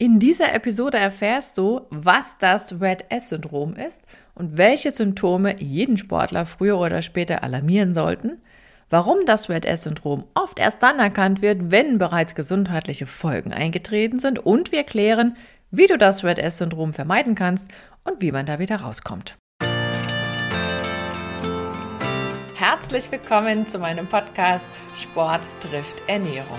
In dieser Episode erfährst du, was das Red S-Syndrom ist und welche Symptome jeden Sportler früher oder später alarmieren sollten, warum das Red S-Syndrom oft erst dann erkannt wird, wenn bereits gesundheitliche Folgen eingetreten sind und wir klären, wie du das Red S-Syndrom vermeiden kannst und wie man da wieder rauskommt. Herzlich willkommen zu meinem Podcast Sport trifft Ernährung.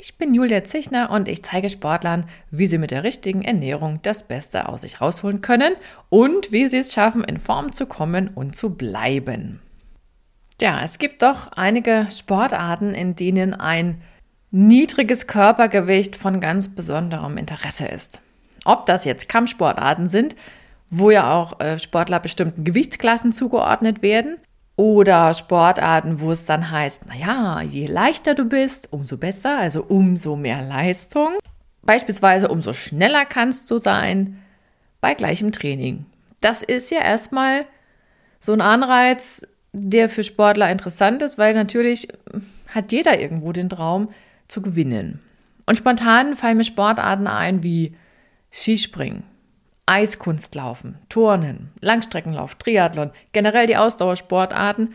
Ich bin Julia Zichner und ich zeige Sportlern, wie sie mit der richtigen Ernährung das Beste aus sich rausholen können und wie sie es schaffen, in Form zu kommen und zu bleiben. Ja, es gibt doch einige Sportarten, in denen ein niedriges Körpergewicht von ganz besonderem Interesse ist. Ob das jetzt Kampfsportarten sind, wo ja auch äh, Sportler bestimmten Gewichtsklassen zugeordnet werden, oder Sportarten, wo es dann heißt, naja, je leichter du bist, umso besser, also umso mehr Leistung. Beispielsweise umso schneller kannst du sein bei gleichem Training. Das ist ja erstmal so ein Anreiz, der für Sportler interessant ist, weil natürlich hat jeder irgendwo den Traum zu gewinnen. Und spontan fallen mir Sportarten ein wie Skispringen, Eiskunstlaufen, Turnen, Langstreckenlauf, Triathlon, generell die Ausdauersportarten,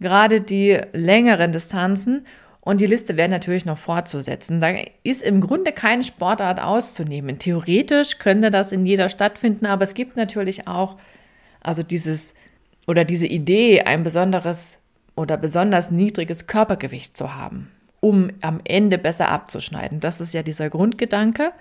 gerade die längeren Distanzen. Und die Liste wäre natürlich noch fortzusetzen. Da ist im Grunde keine Sportart auszunehmen. Theoretisch könnte das in jeder stattfinden, aber es gibt natürlich auch, also dieses oder diese Idee, ein besonderes oder besonders niedriges Körpergewicht zu haben, um am Ende besser abzuschneiden. Das ist ja dieser Grundgedanke.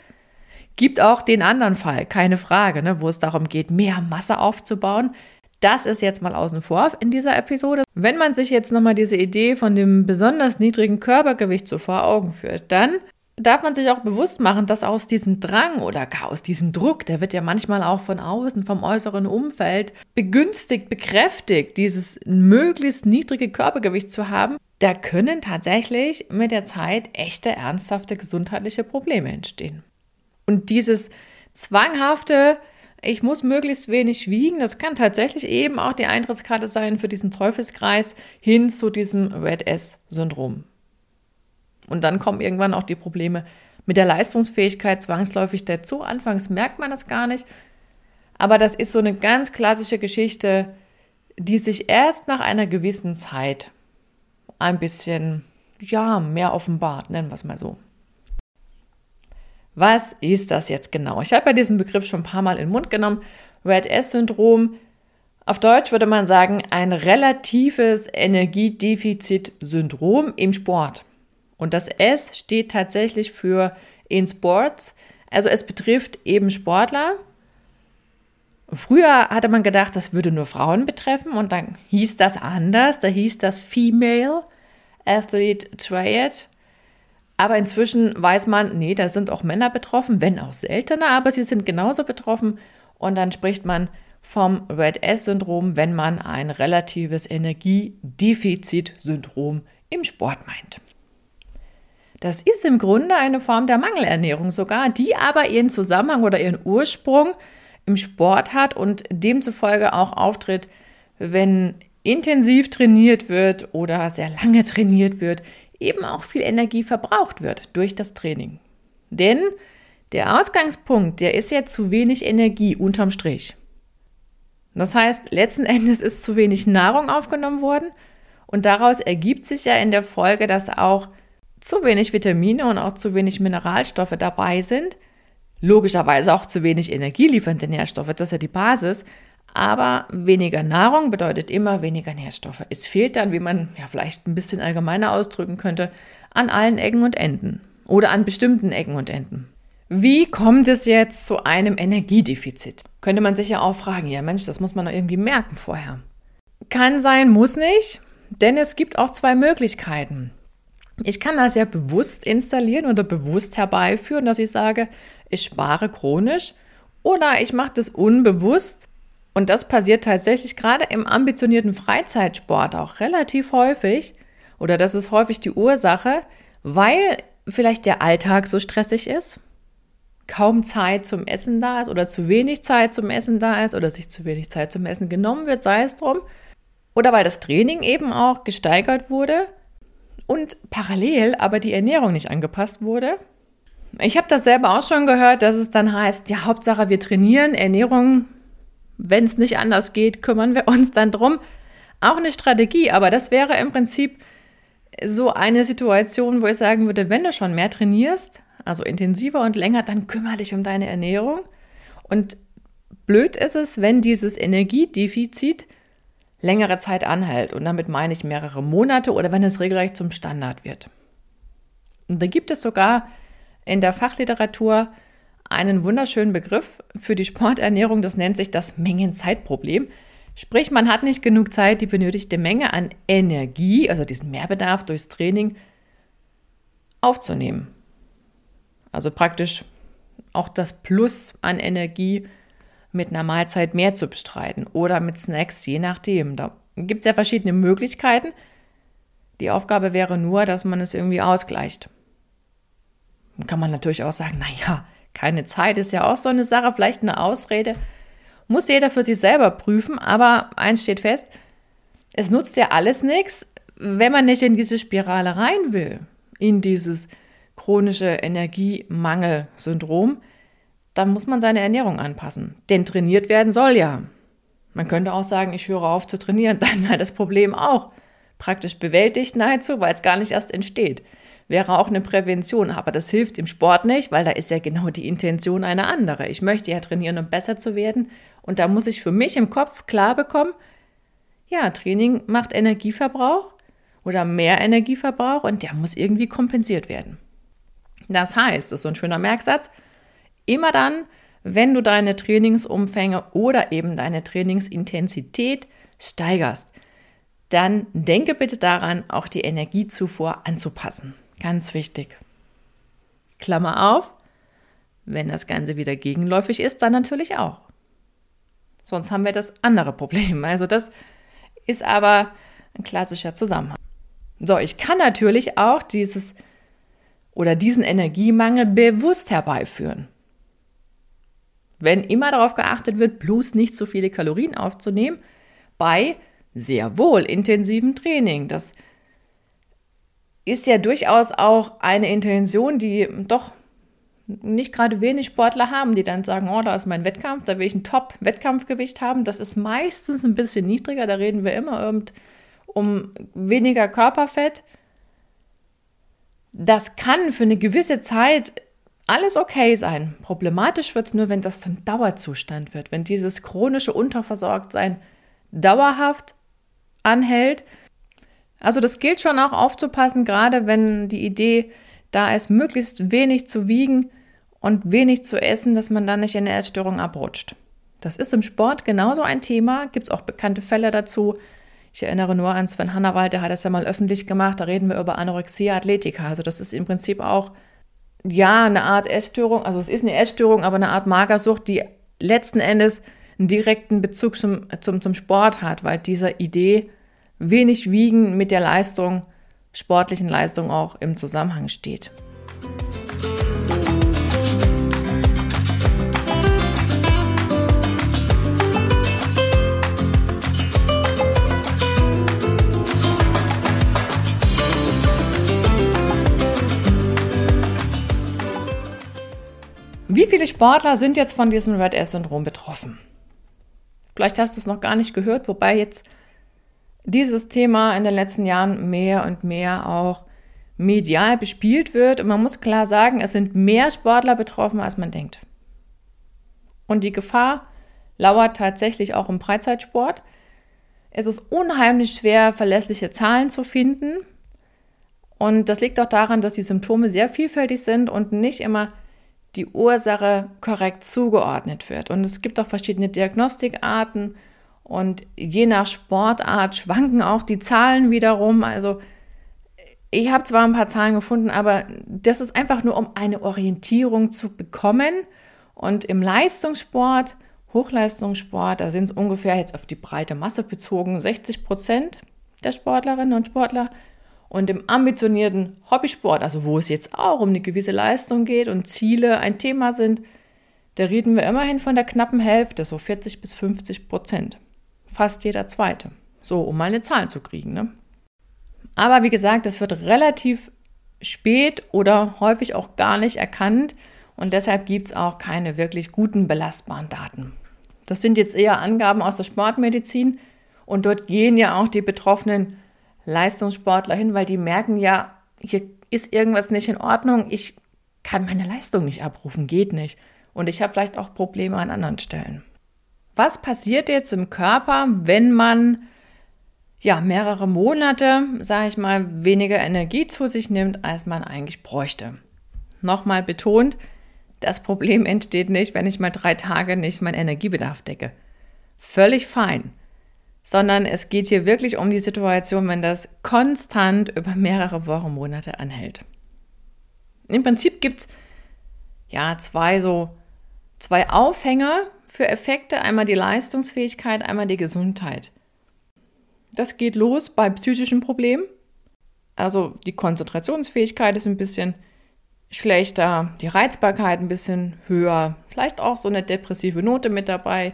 Gibt auch den anderen Fall, keine Frage, ne, wo es darum geht, mehr Masse aufzubauen. Das ist jetzt mal außen vor in dieser Episode. Wenn man sich jetzt nochmal diese Idee von dem besonders niedrigen Körpergewicht so vor Augen führt, dann darf man sich auch bewusst machen, dass aus diesem Drang oder gar aus diesem Druck, der wird ja manchmal auch von außen, vom äußeren Umfeld begünstigt, bekräftigt, dieses möglichst niedrige Körpergewicht zu haben, da können tatsächlich mit der Zeit echte, ernsthafte gesundheitliche Probleme entstehen. Und dieses zwanghafte, ich muss möglichst wenig wiegen, das kann tatsächlich eben auch die Eintrittskarte sein für diesen Teufelskreis hin zu diesem Red S-Syndrom. Und dann kommen irgendwann auch die Probleme mit der Leistungsfähigkeit zwangsläufig dazu. Anfangs merkt man das gar nicht. Aber das ist so eine ganz klassische Geschichte, die sich erst nach einer gewissen Zeit ein bisschen, ja, mehr offenbart, nennen wir es mal so. Was ist das jetzt genau? Ich habe ja diesen Begriff schon ein paar Mal in den Mund genommen. Red S-Syndrom. Auf Deutsch würde man sagen, ein relatives Energiedefizit-Syndrom im Sport. Und das S steht tatsächlich für in Sports. Also es betrifft eben Sportler. Früher hatte man gedacht, das würde nur Frauen betreffen und dann hieß das anders. Da hieß das Female Athlete Triad. Aber inzwischen weiß man, nee, da sind auch Männer betroffen, wenn auch seltener, aber sie sind genauso betroffen. Und dann spricht man vom Red S-Syndrom, wenn man ein relatives Energiedefizit-Syndrom im Sport meint. Das ist im Grunde eine Form der Mangelernährung sogar, die aber ihren Zusammenhang oder ihren Ursprung im Sport hat und demzufolge auch auftritt, wenn intensiv trainiert wird oder sehr lange trainiert wird, eben auch viel Energie verbraucht wird durch das Training. Denn der Ausgangspunkt, der ist ja zu wenig Energie unterm Strich. Das heißt, letzten Endes ist zu wenig Nahrung aufgenommen worden und daraus ergibt sich ja in der Folge, dass auch zu wenig Vitamine und auch zu wenig Mineralstoffe dabei sind. Logischerweise auch zu wenig energieliefernde Nährstoffe, das ist ja die Basis. Aber weniger Nahrung bedeutet immer weniger Nährstoffe. Es fehlt dann, wie man ja vielleicht ein bisschen allgemeiner ausdrücken könnte, an allen Ecken und Enden oder an bestimmten Ecken und Enden. Wie kommt es jetzt zu einem Energiedefizit? Könnte man sich ja auch fragen, ja Mensch, das muss man doch irgendwie merken vorher. Kann sein, muss nicht, denn es gibt auch zwei Möglichkeiten. Ich kann das ja bewusst installieren oder bewusst herbeiführen, dass ich sage, ich spare chronisch oder ich mache das unbewusst Und das passiert tatsächlich gerade im ambitionierten Freizeitsport auch relativ häufig. Oder das ist häufig die Ursache, weil vielleicht der Alltag so stressig ist, kaum Zeit zum Essen da ist oder zu wenig Zeit zum Essen da ist oder sich zu wenig Zeit zum Essen genommen wird, sei es drum. Oder weil das Training eben auch gesteigert wurde und parallel aber die Ernährung nicht angepasst wurde. Ich habe das selber auch schon gehört, dass es dann heißt, ja, Hauptsache wir trainieren, Ernährung, wenn es nicht anders geht, kümmern wir uns dann drum. Auch eine Strategie, aber das wäre im Prinzip so eine Situation, wo ich sagen würde, wenn du schon mehr trainierst, also intensiver und länger, dann kümmere dich um deine Ernährung. Und blöd ist es, wenn dieses Energiedefizit längere Zeit anhält. Und damit meine ich mehrere Monate oder wenn es regelrecht zum Standard wird. Und da gibt es sogar in der Fachliteratur einen wunderschönen Begriff für die Sporternährung, das nennt sich das Mengenzeitproblem. Sprich, man hat nicht genug Zeit, die benötigte Menge an Energie, also diesen Mehrbedarf durchs Training, aufzunehmen. Also praktisch auch das Plus an Energie mit einer Mahlzeit mehr zu bestreiten oder mit Snacks, je nachdem. Da gibt es ja verschiedene Möglichkeiten. Die Aufgabe wäre nur, dass man es irgendwie ausgleicht. Dann kann man natürlich auch sagen, naja, keine Zeit ist ja auch so eine Sache, vielleicht eine Ausrede. Muss jeder für sich selber prüfen, aber eins steht fest, es nutzt ja alles nichts, wenn man nicht in diese Spirale rein will, in dieses chronische Energiemangelsyndrom, dann muss man seine Ernährung anpassen. Denn trainiert werden soll ja. Man könnte auch sagen, ich höre auf zu trainieren, dann wäre das Problem auch praktisch bewältigt nahezu, weil es gar nicht erst entsteht. Wäre auch eine Prävention, aber das hilft im Sport nicht, weil da ist ja genau die Intention eine andere. Ich möchte ja trainieren, um besser zu werden und da muss ich für mich im Kopf klar bekommen, ja, Training macht Energieverbrauch oder mehr Energieverbrauch und der muss irgendwie kompensiert werden. Das heißt, das ist so ein schöner Merksatz, immer dann, wenn du deine Trainingsumfänge oder eben deine Trainingsintensität steigerst, dann denke bitte daran, auch die Energiezufuhr anzupassen. Ganz wichtig. Klammer auf, wenn das Ganze wieder gegenläufig ist, dann natürlich auch. Sonst haben wir das andere Problem. Also das ist aber ein klassischer Zusammenhang. So, ich kann natürlich auch dieses oder diesen Energiemangel bewusst herbeiführen. Wenn immer darauf geachtet wird, bloß nicht so viele Kalorien aufzunehmen, bei sehr wohl intensivem Training. Das ist ja durchaus auch eine Intention, die doch nicht gerade wenig Sportler haben, die dann sagen, oh, da ist mein Wettkampf, da will ich ein Top-Wettkampfgewicht haben. Das ist meistens ein bisschen niedriger, da reden wir immer um weniger Körperfett das kann für eine gewisse Zeit alles okay sein. Problematisch wird es nur, wenn das zum Dauerzustand wird, wenn dieses chronische Unterversorgtsein dauerhaft anhält. Also das gilt schon auch aufzupassen, gerade wenn die Idee da ist, möglichst wenig zu wiegen und wenig zu essen, dass man dann nicht in eine Essstörung abrutscht. Das ist im Sport genauso ein Thema, gibt es auch bekannte Fälle dazu. Ich erinnere nur an Sven Hannawald, der hat das ja mal öffentlich gemacht. Da reden wir über Anorexia Athletica. Also das ist im Prinzip auch, ja, eine Art Essstörung. Also es ist eine Essstörung, aber eine Art Magersucht, die letzten Endes einen direkten Bezug zum, zum, zum Sport hat, weil dieser Idee wenig wiegen mit der Leistung, sportlichen Leistung auch im Zusammenhang steht. Wie viele Sportler sind jetzt von diesem Red S-Syndrom betroffen? Vielleicht hast du es noch gar nicht gehört, wobei jetzt dieses Thema in den letzten Jahren mehr und mehr auch medial bespielt wird. Und man muss klar sagen, es sind mehr Sportler betroffen, als man denkt. Und die Gefahr lauert tatsächlich auch im Freizeitsport. Es ist unheimlich schwer, verlässliche Zahlen zu finden. Und das liegt auch daran, dass die Symptome sehr vielfältig sind und nicht immer die Ursache korrekt zugeordnet wird. Und es gibt auch verschiedene Diagnostikarten und je nach Sportart schwanken auch die Zahlen wiederum. Also ich habe zwar ein paar Zahlen gefunden, aber das ist einfach nur, um eine Orientierung zu bekommen. Und im Leistungssport Hochleistungssport, da sind es ungefähr jetzt auf die breite Masse bezogen 60 Prozent der Sportlerinnen und Sportler. Und im ambitionierten Hobbysport, also wo es jetzt auch um eine gewisse Leistung geht und Ziele ein Thema sind, da reden wir immerhin von der knappen Hälfte, so 40 bis 50 Prozent. Fast jeder Zweite. So, um mal eine Zahl zu kriegen. Ne? Aber wie gesagt, das wird relativ spät oder häufig auch gar nicht erkannt und deshalb gibt es auch keine wirklich guten belastbaren Daten. Das sind jetzt eher Angaben aus der Sportmedizin und dort gehen ja auch die betroffenen Leistungssportler hin, weil die merken ja, hier ist irgendwas nicht in Ordnung, ich kann meine Leistung nicht abrufen, geht nicht. Und ich habe vielleicht auch Probleme an anderen Stellen. Was passiert jetzt im Körper, wenn man ja mehrere Monate, sage ich mal, weniger Energie zu sich nimmt, als man eigentlich bräuchte? Nochmal betont, das Problem entsteht nicht, wenn ich mal drei Tage nicht meinen Energiebedarf decke. Völlig fein. Sondern es geht hier wirklich um die Situation, wenn das konstant über mehrere Wochen, Monate anhält. Im Prinzip gibt es ja zwei so zwei Aufhänger für Effekte, einmal die Leistungsfähigkeit, einmal die Gesundheit. Das geht los bei psychischen Problemen. Also die Konzentrationsfähigkeit ist ein bisschen schlechter, die Reizbarkeit ein bisschen höher, vielleicht auch so eine depressive Note mit dabei.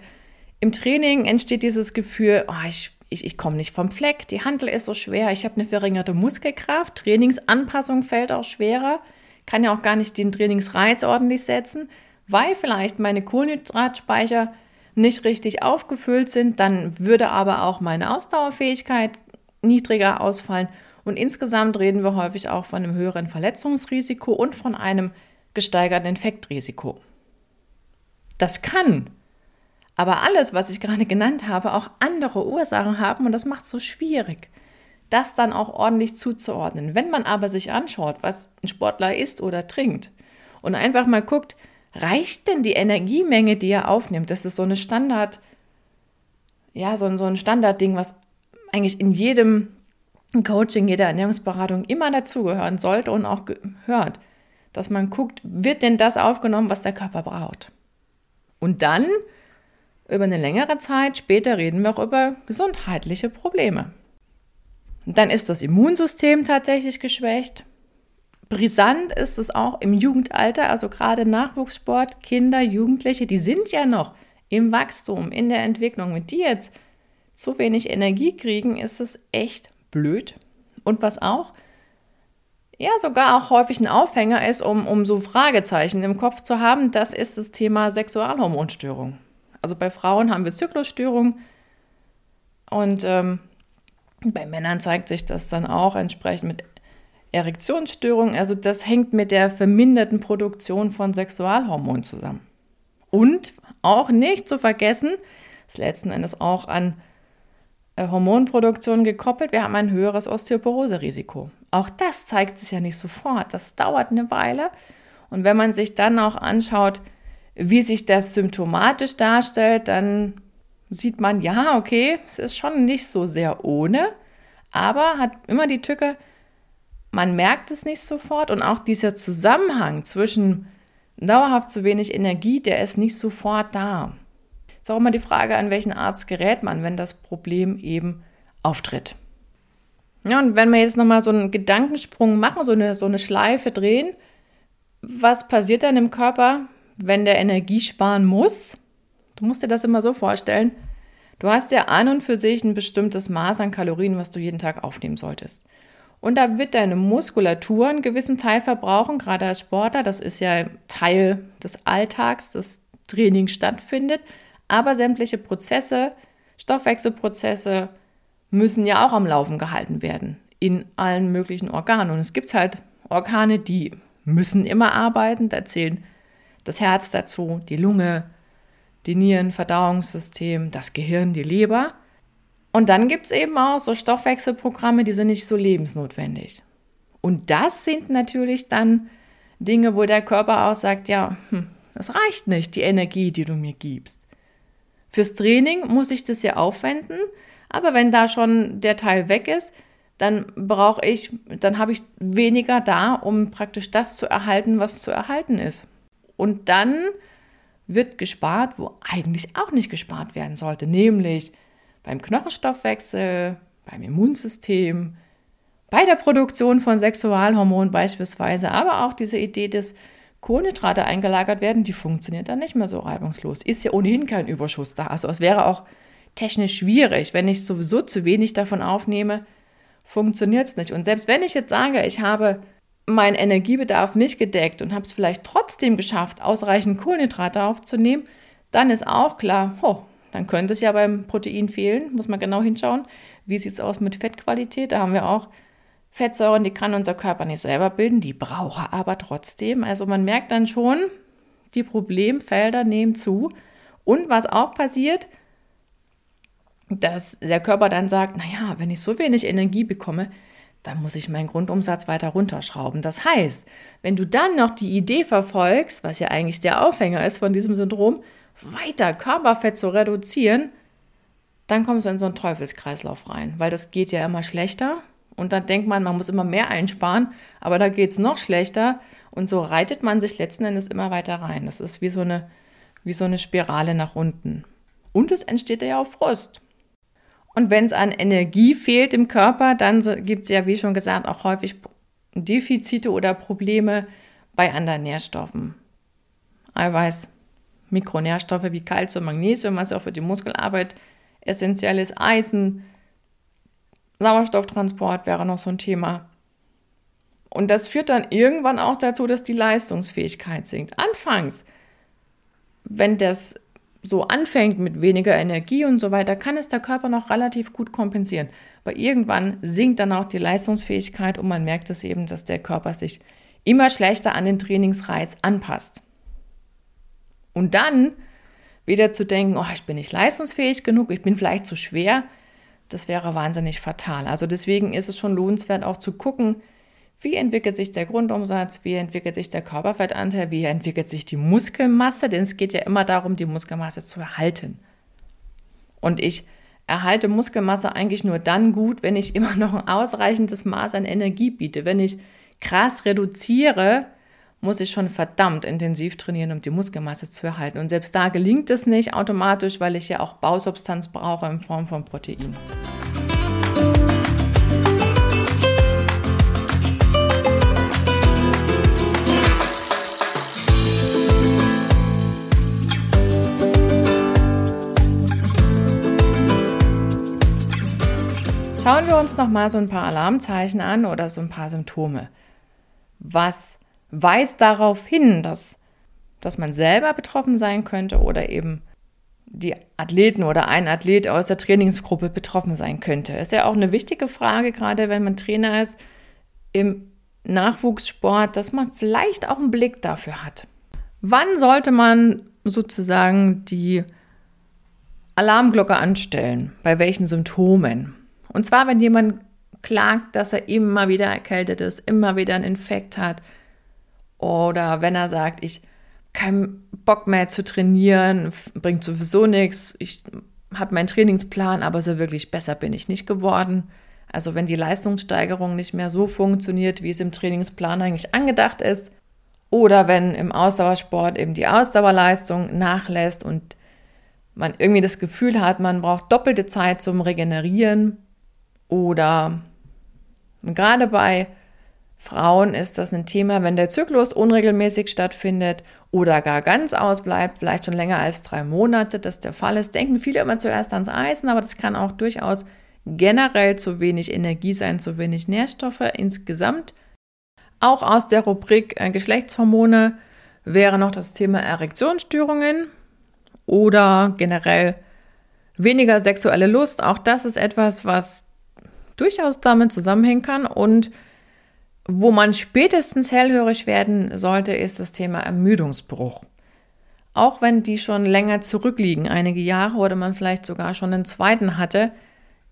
Im Training entsteht dieses Gefühl, oh, ich, ich, ich komme nicht vom Fleck, die Handel ist so schwer, ich habe eine verringerte Muskelkraft, Trainingsanpassung fällt auch schwerer, kann ja auch gar nicht den Trainingsreiz ordentlich setzen, weil vielleicht meine Kohlenhydratspeicher nicht richtig aufgefüllt sind, dann würde aber auch meine Ausdauerfähigkeit niedriger ausfallen und insgesamt reden wir häufig auch von einem höheren Verletzungsrisiko und von einem gesteigerten Infektrisiko. Das kann aber alles, was ich gerade genannt habe, auch andere Ursachen haben und das macht es so schwierig, das dann auch ordentlich zuzuordnen. Wenn man aber sich anschaut, was ein Sportler isst oder trinkt und einfach mal guckt, reicht denn die Energiemenge, die er aufnimmt? Das ist so eine Standard, ja, so, so ein Standardding, was eigentlich in jedem Coaching, jeder Ernährungsberatung immer dazugehören sollte und auch gehört, dass man guckt, wird denn das aufgenommen, was der Körper braucht? Und dann, über eine längere Zeit später, reden wir auch über gesundheitliche Probleme. Dann ist das Immunsystem tatsächlich geschwächt. Brisant ist es auch im Jugendalter, also gerade Nachwuchssport, Kinder, Jugendliche, die sind ja noch im Wachstum, in der Entwicklung. Wenn die jetzt zu wenig Energie kriegen, ist es echt blöd. Und was auch, ja, sogar auch häufig ein Aufhänger ist, um, um so Fragezeichen im Kopf zu haben, das ist das Thema Sexualhormonstörung. Also bei Frauen haben wir Zyklusstörungen und ähm, bei Männern zeigt sich das dann auch entsprechend mit Erektionsstörungen. Also das hängt mit der verminderten Produktion von Sexualhormonen zusammen. Und auch nicht zu vergessen, ist letzten Endes auch an äh, Hormonproduktion gekoppelt. Wir haben ein höheres Osteoporose-Risiko. Auch das zeigt sich ja nicht sofort. Das dauert eine Weile. Und wenn man sich dann auch anschaut, wie sich das symptomatisch darstellt, dann sieht man, ja, okay, es ist schon nicht so sehr ohne, aber hat immer die Tücke, man merkt es nicht sofort und auch dieser Zusammenhang zwischen dauerhaft zu wenig Energie, der ist nicht sofort da. Ist auch immer die Frage, an welchen Arzt gerät man, wenn das Problem eben auftritt. Ja, und wenn wir jetzt nochmal so einen Gedankensprung machen, so eine, so eine Schleife drehen, was passiert dann im Körper, wenn der Energie sparen muss? Du musst dir das immer so vorstellen. Du hast ja an und für sich ein bestimmtes Maß an Kalorien, was du jeden Tag aufnehmen solltest. Und da wird deine Muskulatur einen gewissen Teil verbrauchen, gerade als Sportler. Das ist ja Teil des Alltags, das Training stattfindet. Aber sämtliche Prozesse, Stoffwechselprozesse müssen ja auch am Laufen gehalten werden in allen möglichen Organen. Und es gibt halt Organe, die müssen immer arbeiten. Da zählen das Herz dazu, die Lunge, die Nieren, Verdauungssystem, das Gehirn, die Leber. Und dann gibt es eben auch so Stoffwechselprogramme, die sind nicht so lebensnotwendig. Und das sind natürlich dann Dinge, wo der Körper auch sagt, ja, hm, das reicht nicht, die Energie, die du mir gibst. Fürs Training muss ich das ja aufwenden, aber wenn da schon der Teil weg ist, dann brauche ich, dann habe ich weniger da, um praktisch das zu erhalten, was zu erhalten ist. Und dann wird gespart, wo eigentlich auch nicht gespart werden sollte, nämlich beim Knochenstoffwechsel, beim Immunsystem, bei der Produktion von Sexualhormonen beispielsweise, aber auch diese Idee, dass Kohlenhydrate eingelagert werden, die funktioniert dann nicht mehr so reibungslos. Ist ja ohnehin kein Überschuss da. Also es wäre auch technisch schwierig, wenn ich sowieso zu wenig davon aufnehme, funktioniert es nicht. Und selbst wenn ich jetzt sage, ich habe meinen Energiebedarf nicht gedeckt und habe es vielleicht trotzdem geschafft, ausreichend Kohlenhydrate aufzunehmen, dann ist auch klar, oh, dann könnte es ja beim Protein fehlen, muss man genau hinschauen. Wie sieht es aus mit Fettqualität? Da haben wir auch Fettsäuren, die kann unser Körper nicht selber bilden, die braucht er aber trotzdem. Also man merkt dann schon, die Problemfelder nehmen zu. Und was auch passiert, dass der Körper dann sagt, naja, wenn ich so wenig Energie bekomme, dann muss ich meinen Grundumsatz weiter runterschrauben. Das heißt, wenn du dann noch die Idee verfolgst, was ja eigentlich der Aufhänger ist von diesem Syndrom, weiter Körperfett zu reduzieren, dann kommst du in so einen Teufelskreislauf rein, weil das geht ja immer schlechter und dann denkt man, man muss immer mehr einsparen, aber da geht es noch schlechter und so reitet man sich letzten Endes immer weiter rein. Das ist wie so eine, wie so eine Spirale nach unten. Und es entsteht ja auch Frust. Und wenn es an Energie fehlt im Körper, dann gibt es ja, wie schon gesagt, auch häufig Defizite oder Probleme bei anderen Nährstoffen. Eiweiß, Mikronährstoffe wie Kalzium, Magnesium, was auch für die Muskelarbeit essentiell ist, Eisen, Sauerstofftransport wäre noch so ein Thema. Und das führt dann irgendwann auch dazu, dass die Leistungsfähigkeit sinkt. Anfangs, wenn das so anfängt mit weniger Energie und so weiter, kann es der Körper noch relativ gut kompensieren. Aber irgendwann sinkt dann auch die Leistungsfähigkeit und man merkt es eben, dass der Körper sich immer schlechter an den Trainingsreiz anpasst. Und dann wieder zu denken, oh, ich bin nicht leistungsfähig genug, ich bin vielleicht zu schwer, das wäre wahnsinnig fatal. Also deswegen ist es schon lohnenswert auch zu gucken, wie entwickelt sich der Grundumsatz? Wie entwickelt sich der Körperfettanteil? Wie entwickelt sich die Muskelmasse? Denn es geht ja immer darum, die Muskelmasse zu erhalten. Und ich erhalte Muskelmasse eigentlich nur dann gut, wenn ich immer noch ein ausreichendes Maß an Energie biete. Wenn ich krass reduziere, muss ich schon verdammt intensiv trainieren, um die Muskelmasse zu erhalten. Und selbst da gelingt es nicht automatisch, weil ich ja auch Bausubstanz brauche in Form von Protein. Schauen wir uns noch mal so ein paar Alarmzeichen an oder so ein paar Symptome. Was weist darauf hin, dass, dass man selber betroffen sein könnte oder eben die Athleten oder ein Athlet aus der Trainingsgruppe betroffen sein könnte. Ist ja auch eine wichtige Frage, gerade wenn man Trainer ist im Nachwuchssport, dass man vielleicht auch einen Blick dafür hat. Wann sollte man sozusagen die Alarmglocke anstellen? Bei welchen Symptomen? Und zwar, wenn jemand klagt, dass er immer wieder erkältet ist, immer wieder einen Infekt hat. Oder wenn er sagt, ich keinen Bock mehr zu trainieren, bringt sowieso nichts. Ich habe meinen Trainingsplan, aber so wirklich besser bin ich nicht geworden. Also wenn die Leistungssteigerung nicht mehr so funktioniert, wie es im Trainingsplan eigentlich angedacht ist. Oder wenn im Ausdauersport eben die Ausdauerleistung nachlässt und man irgendwie das Gefühl hat, man braucht doppelte Zeit zum Regenerieren, oder gerade bei Frauen ist das ein Thema, wenn der Zyklus unregelmäßig stattfindet oder gar ganz ausbleibt, vielleicht schon länger als drei Monate, das der Fall ist, denken viele immer zuerst ans Eisen, aber das kann auch durchaus generell zu wenig Energie sein, zu wenig Nährstoffe insgesamt. Auch aus der Rubrik äh, Geschlechtshormone wäre noch das Thema Erektionsstörungen oder generell weniger sexuelle Lust. Auch das ist etwas, was durchaus damit zusammenhängen kann. Und wo man spätestens hellhörig werden sollte, ist das Thema Ermüdungsbruch. Auch wenn die schon länger zurückliegen, einige Jahre oder man vielleicht sogar schon einen zweiten hatte,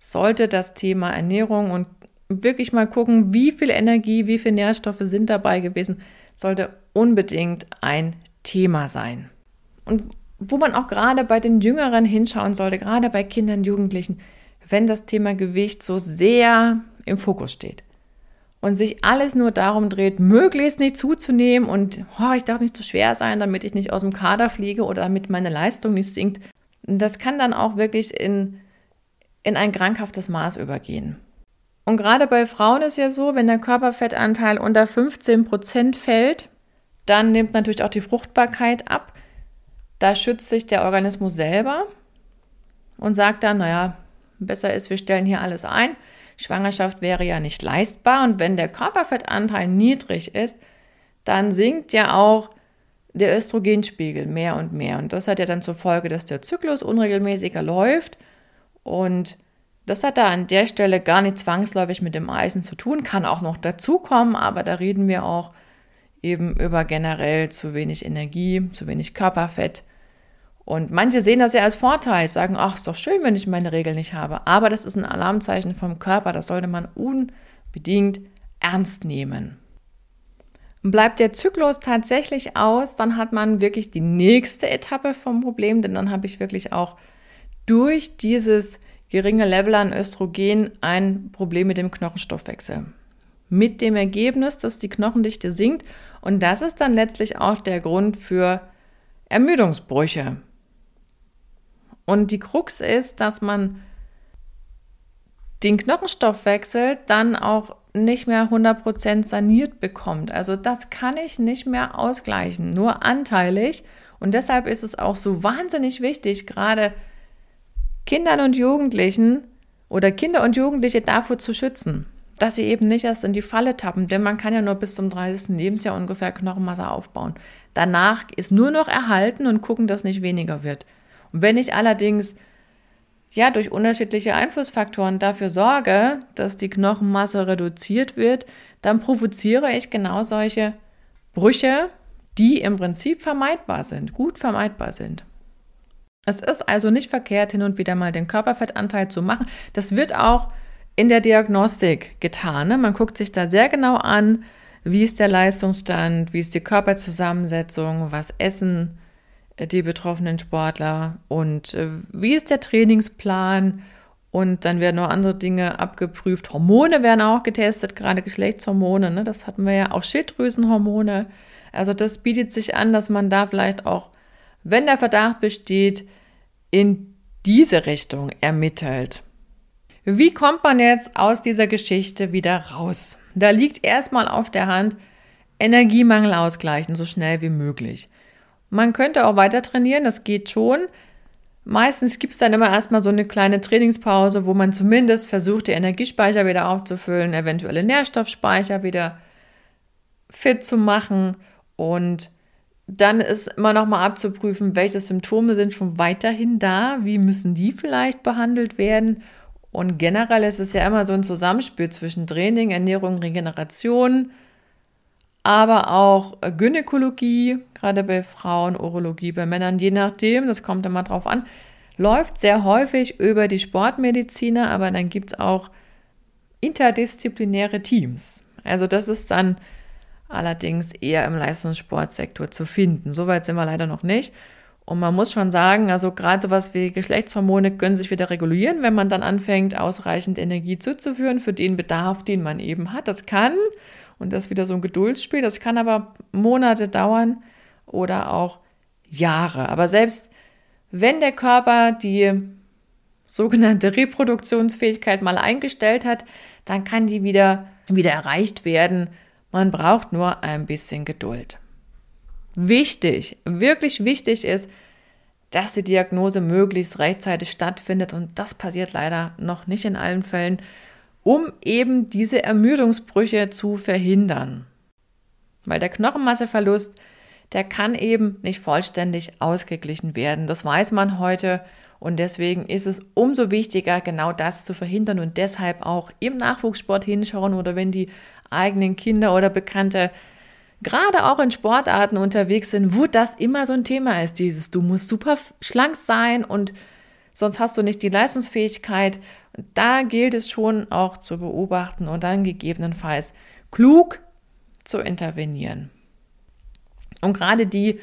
sollte das Thema Ernährung und wirklich mal gucken, wie viel Energie, wie viele Nährstoffe sind dabei gewesen, sollte unbedingt ein Thema sein. Und wo man auch gerade bei den Jüngeren hinschauen sollte, gerade bei Kindern, Jugendlichen, wenn das Thema Gewicht so sehr im Fokus steht. Und sich alles nur darum dreht, möglichst nicht zuzunehmen und oh, ich darf nicht zu schwer sein, damit ich nicht aus dem Kader fliege oder damit meine Leistung nicht sinkt, das kann dann auch wirklich in, in ein krankhaftes Maß übergehen. Und gerade bei Frauen ist ja so, wenn der Körperfettanteil unter 15 Prozent fällt, dann nimmt natürlich auch die Fruchtbarkeit ab. Da schützt sich der Organismus selber und sagt dann, naja, besser ist, wir stellen hier alles ein. Schwangerschaft wäre ja nicht leistbar. Und wenn der Körperfettanteil niedrig ist, dann sinkt ja auch der Östrogenspiegel mehr und mehr. Und das hat ja dann zur Folge, dass der Zyklus unregelmäßiger läuft. Und das hat da an der Stelle gar nicht zwangsläufig mit dem Eisen zu tun, kann auch noch dazukommen, aber da reden wir auch eben über generell zu wenig Energie, zu wenig Körperfett. Und manche sehen das ja als Vorteil, sagen, ach, ist doch schön, wenn ich meine Regeln nicht habe. Aber das ist ein Alarmzeichen vom Körper, das sollte man unbedingt ernst nehmen. Bleibt der Zyklus tatsächlich aus, dann hat man wirklich die nächste Etappe vom Problem, denn dann habe ich wirklich auch durch dieses geringe Level an Östrogen ein Problem mit dem Knochenstoffwechsel. Mit dem Ergebnis, dass die Knochendichte sinkt und das ist dann letztlich auch der Grund für Ermüdungsbrüche. Und die Krux ist, dass man den Knochenstoffwechsel dann auch nicht mehr 100% saniert bekommt. Also das kann ich nicht mehr ausgleichen, nur anteilig. Und deshalb ist es auch so wahnsinnig wichtig, gerade Kindern und Jugendlichen oder Kinder und Jugendliche davor zu schützen, dass sie eben nicht erst in die Falle tappen, denn man kann ja nur bis zum 30. Lebensjahr ungefähr Knochenmasse aufbauen. Danach ist nur noch erhalten und gucken, dass nicht weniger wird. Und wenn ich allerdings ja durch unterschiedliche Einflussfaktoren dafür sorge, dass die Knochenmasse reduziert wird, dann provoziere ich genau solche Brüche, die im Prinzip vermeidbar sind, gut vermeidbar sind. Es ist also nicht verkehrt, hin und wieder mal den Körperfettanteil zu machen. Das wird auch in der Diagnostik getan. Ne? Man guckt sich da sehr genau an, wie ist der Leistungsstand, wie ist die Körperzusammensetzung, was essen die betroffenen Sportler und äh, wie ist der Trainingsplan und dann werden noch andere Dinge abgeprüft. Hormone werden auch getestet, gerade Geschlechtshormone, ne? das hatten wir ja auch Schilddrüsenhormone. Also das bietet sich an, dass man da vielleicht auch, wenn der Verdacht besteht, in diese Richtung ermittelt. Wie kommt man jetzt aus dieser Geschichte wieder raus? Da liegt erstmal auf der Hand, Energiemangel ausgleichen, so schnell wie möglich. Man könnte auch weiter trainieren, das geht schon. Meistens gibt es dann immer erstmal so eine kleine Trainingspause, wo man zumindest versucht, die Energiespeicher wieder aufzufüllen, eventuelle Nährstoffspeicher wieder fit zu machen und dann ist immer noch mal abzuprüfen, welche Symptome sind schon weiterhin da, wie müssen die vielleicht behandelt werden. Und generell ist es ja immer so ein Zusammenspiel zwischen Training, Ernährung, Regeneration, aber auch Gynäkologie, gerade bei Frauen, Urologie bei Männern, je nachdem, das kommt immer drauf an, läuft sehr häufig über die Sportmediziner, aber dann gibt es auch interdisziplinäre Teams. Also das ist dann allerdings eher im Leistungssportsektor zu finden. Soweit sind wir leider noch nicht. Und man muss schon sagen, also gerade sowas wie Geschlechtshormone können sich wieder regulieren, wenn man dann anfängt, ausreichend Energie zuzuführen für den Bedarf, den man eben hat. Das kann, und das ist wieder so ein Geduldsspiel, das kann aber Monate dauern oder auch Jahre. Aber selbst wenn der Körper die sogenannte Reproduktionsfähigkeit mal eingestellt hat, dann kann die wieder, wieder erreicht werden man braucht nur ein bisschen Geduld. Wichtig, wirklich wichtig ist, dass die Diagnose möglichst rechtzeitig stattfindet und das passiert leider noch nicht in allen Fällen, um eben diese Ermüdungsbrüche zu verhindern. Weil der Knochenmasseverlust, der kann eben nicht vollständig ausgeglichen werden. Das weiß man heute und deswegen ist es umso wichtiger, genau das zu verhindern und deshalb auch im Nachwuchssport hinschauen oder wenn die eigenen Kinder oder Bekannte gerade auch in Sportarten unterwegs sind, wo das immer so ein Thema ist, dieses du musst super schlank sein und sonst hast du nicht die Leistungsfähigkeit. Da gilt es schon auch zu beobachten und dann gegebenenfalls klug zu intervenieren. Und gerade die,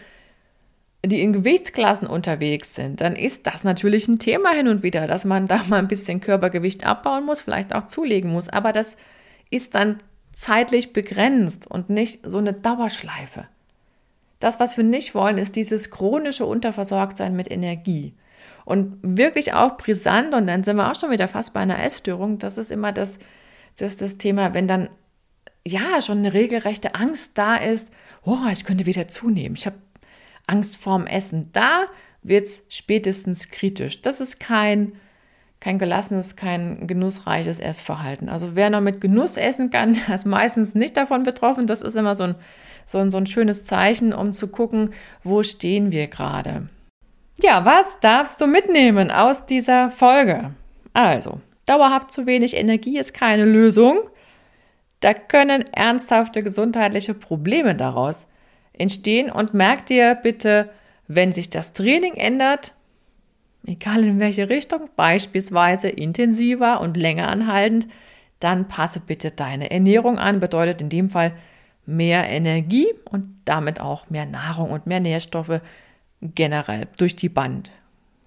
die in Gewichtsklassen unterwegs sind, dann ist das natürlich ein Thema hin und wieder, dass man da mal ein bisschen Körpergewicht abbauen muss, vielleicht auch zulegen muss. Aber das ist dann zeitlich begrenzt und nicht so eine Dauerschleife. Das, was wir nicht wollen, ist dieses chronische Unterversorgtsein mit Energie. Und wirklich auch brisant, und dann sind wir auch schon wieder fast bei einer Essstörung, das ist immer das, das, das Thema, wenn dann ja schon eine regelrechte Angst da ist, oh, ich könnte wieder zunehmen, ich habe Angst vorm Essen. Da wird es spätestens kritisch. Das ist kein, kein gelassenes, kein genussreiches Essverhalten. Also wer noch mit Genuss essen kann, ist meistens nicht davon betroffen. Das ist immer so ein, so ein, so ein schönes Zeichen, um zu gucken, wo stehen wir gerade. Ja, was darfst du mitnehmen aus dieser Folge? Also, dauerhaft zu wenig Energie ist keine Lösung. Da können ernsthafte gesundheitliche Probleme daraus entstehen und merk dir bitte, wenn sich das Training ändert, egal in welche Richtung, beispielsweise intensiver und länger anhaltend, dann passe bitte deine Ernährung an, bedeutet in dem Fall mehr Energie und damit auch mehr Nahrung und mehr Nährstoffe generell durch die Band,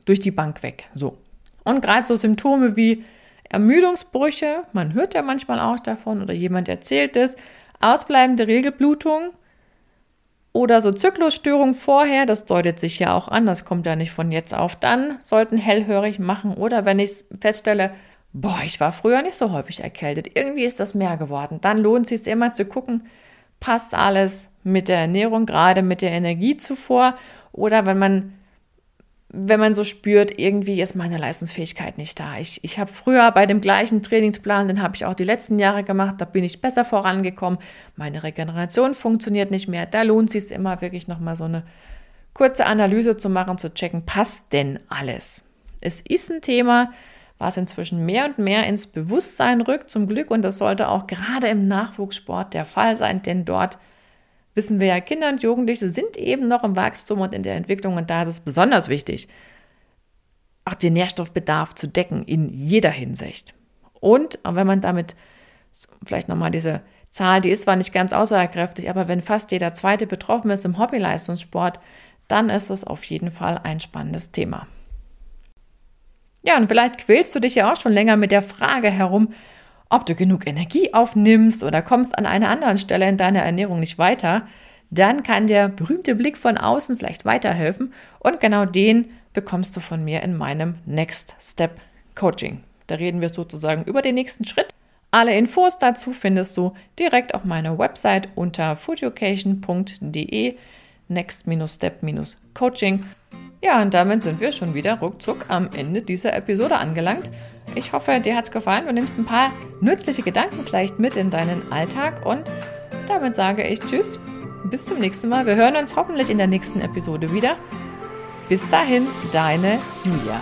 durch die Bank weg. So. Und gerade so Symptome wie Ermüdungsbrüche, man hört ja manchmal auch davon oder jemand erzählt es, ausbleibende Regelblutung oder so Zyklusstörungen vorher, das deutet sich ja auch an, das kommt ja nicht von jetzt auf. Dann, sollten hellhörig machen oder wenn ich feststelle, boah, ich war früher nicht so häufig erkältet, irgendwie ist das mehr geworden, dann lohnt es sich immer zu gucken, passt alles mit der Ernährung, gerade mit der Energiezufuhr oder wenn man wenn man so spürt, irgendwie ist meine Leistungsfähigkeit nicht da. Ich, ich habe früher bei dem gleichen Trainingsplan, den habe ich auch die letzten Jahre gemacht, da bin ich besser vorangekommen. Meine Regeneration funktioniert nicht mehr. Da lohnt es sich immer wirklich nochmal so eine kurze Analyse zu machen, zu checken, passt denn alles? Es ist ein Thema, was inzwischen mehr und mehr ins Bewusstsein rückt, zum Glück, und das sollte auch gerade im Nachwuchssport der Fall sein, denn dort wissen wir ja, Kinder und Jugendliche sind eben noch im Wachstum und in der Entwicklung und da ist es besonders wichtig, auch den Nährstoffbedarf zu decken in jeder Hinsicht. Und wenn man damit vielleicht nochmal diese Zahl, die ist zwar nicht ganz aussagekräftig, aber wenn fast jeder zweite betroffen ist im Hobbyleistungssport, dann ist es auf jeden Fall ein spannendes Thema. Ja, und vielleicht quälst du dich ja auch schon länger mit der Frage herum, ob du genug Energie aufnimmst oder kommst an einer anderen Stelle in deiner Ernährung nicht weiter, dann kann der berühmte Blick von außen vielleicht weiterhelfen und genau den bekommst du von mir in meinem Next Step Coaching. Da reden wir sozusagen über den nächsten Schritt. Alle Infos dazu findest du direkt auf meiner Website unter foodeducation.de next-step-coaching. Ja, und damit sind wir schon wieder ruckzuck am Ende dieser Episode angelangt. Ich hoffe, dir hat es gefallen. Du nimmst ein paar nützliche Gedanken vielleicht mit in deinen Alltag. Und damit sage ich Tschüss. Bis zum nächsten Mal. Wir hören uns hoffentlich in der nächsten Episode wieder. Bis dahin, deine Julia.